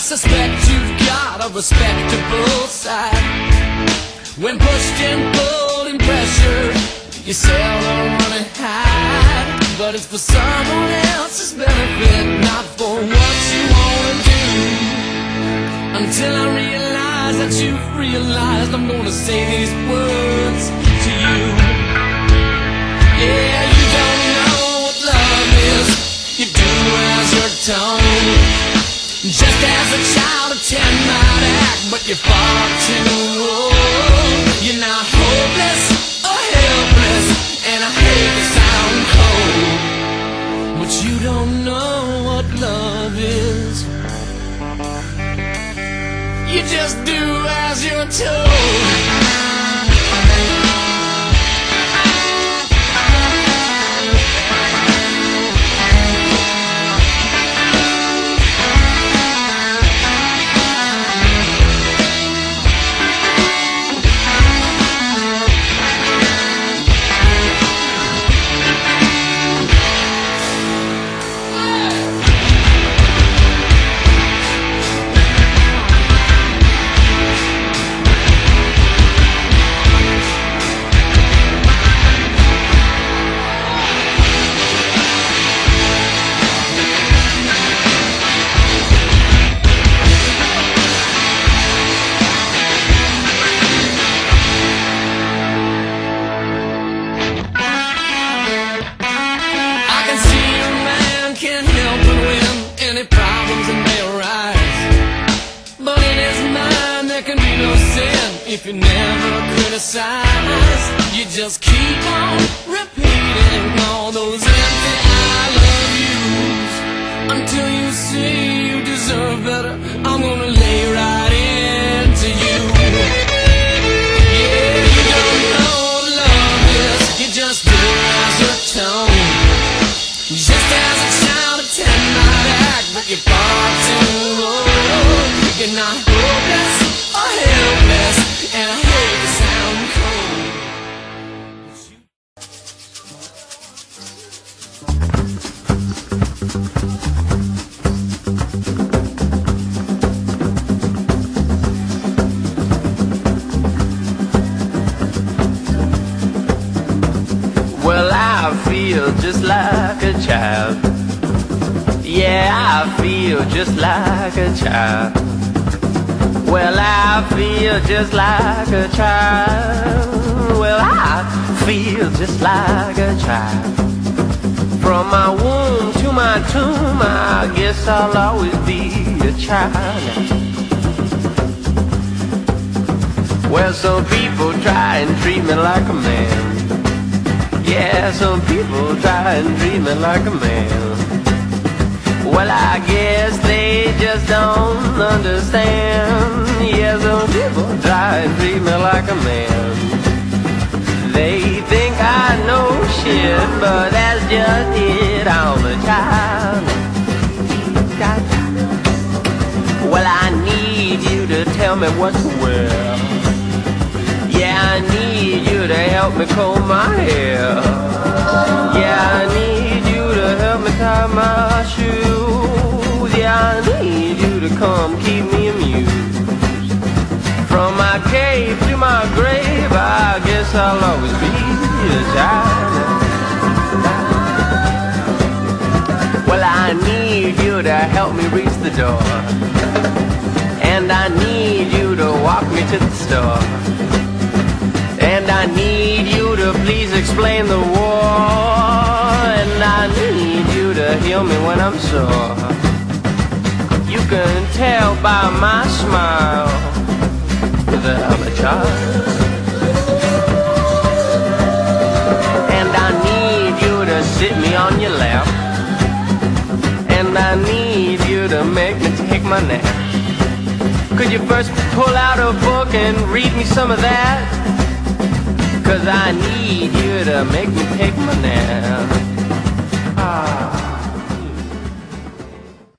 suspect you've got a respectable side. When pushed and pulled and pressured, you seldom run and hide. But it's for someone else's benefit, not for what you wanna do. Until I realize that you've realized I'm gonna say these words to you. Yeah, you don't know what love is. You do as you're told. Just as a child of ten might act, but you're far too old. You're not hopeless or helpless, and I hate to sound cold, but you don't know what love is. You just do as you're told. If you never criticize. You just keep on repeating all those empty I love yous until you see you deserve better. I'm gonna lay right into you. Yeah, you don't know what love is. You just do as you're. Just as a child of ten might act, but you're far too old. You're not hopeless or helpless, and I hate to sound cold. Well, I feel just like a child. Yeah, I feel just like a child. I feel just like a child. Well, I feel just like a child. From my womb to my tomb, I guess I'll always be a child. Well, some people try and treat me like a man. Yeah, some people try and treat me like a man. Well, I guess they just don't understand. Like a man. They think I know shit, but that's just it. I'm a child. Well, I need you to tell me what to wear. Yeah, I need you to help me comb my hair. Yeah, I need you to help me tie my shoes. Yeah, I need you to come keep me. From my cave to my grave, I guess I'll always be a child. Well, I need you to help me reach the door. And I need you to walk me to the store. And I need you to please explain the war. And I need you to heal me when I'm sore. You can tell by my smile that I'm a child. And I need you to sit me on your lap. And I need you to make me take my nap. Could you first pull out a book and read me some of that? Cause I need you to make me take my nap. Ah.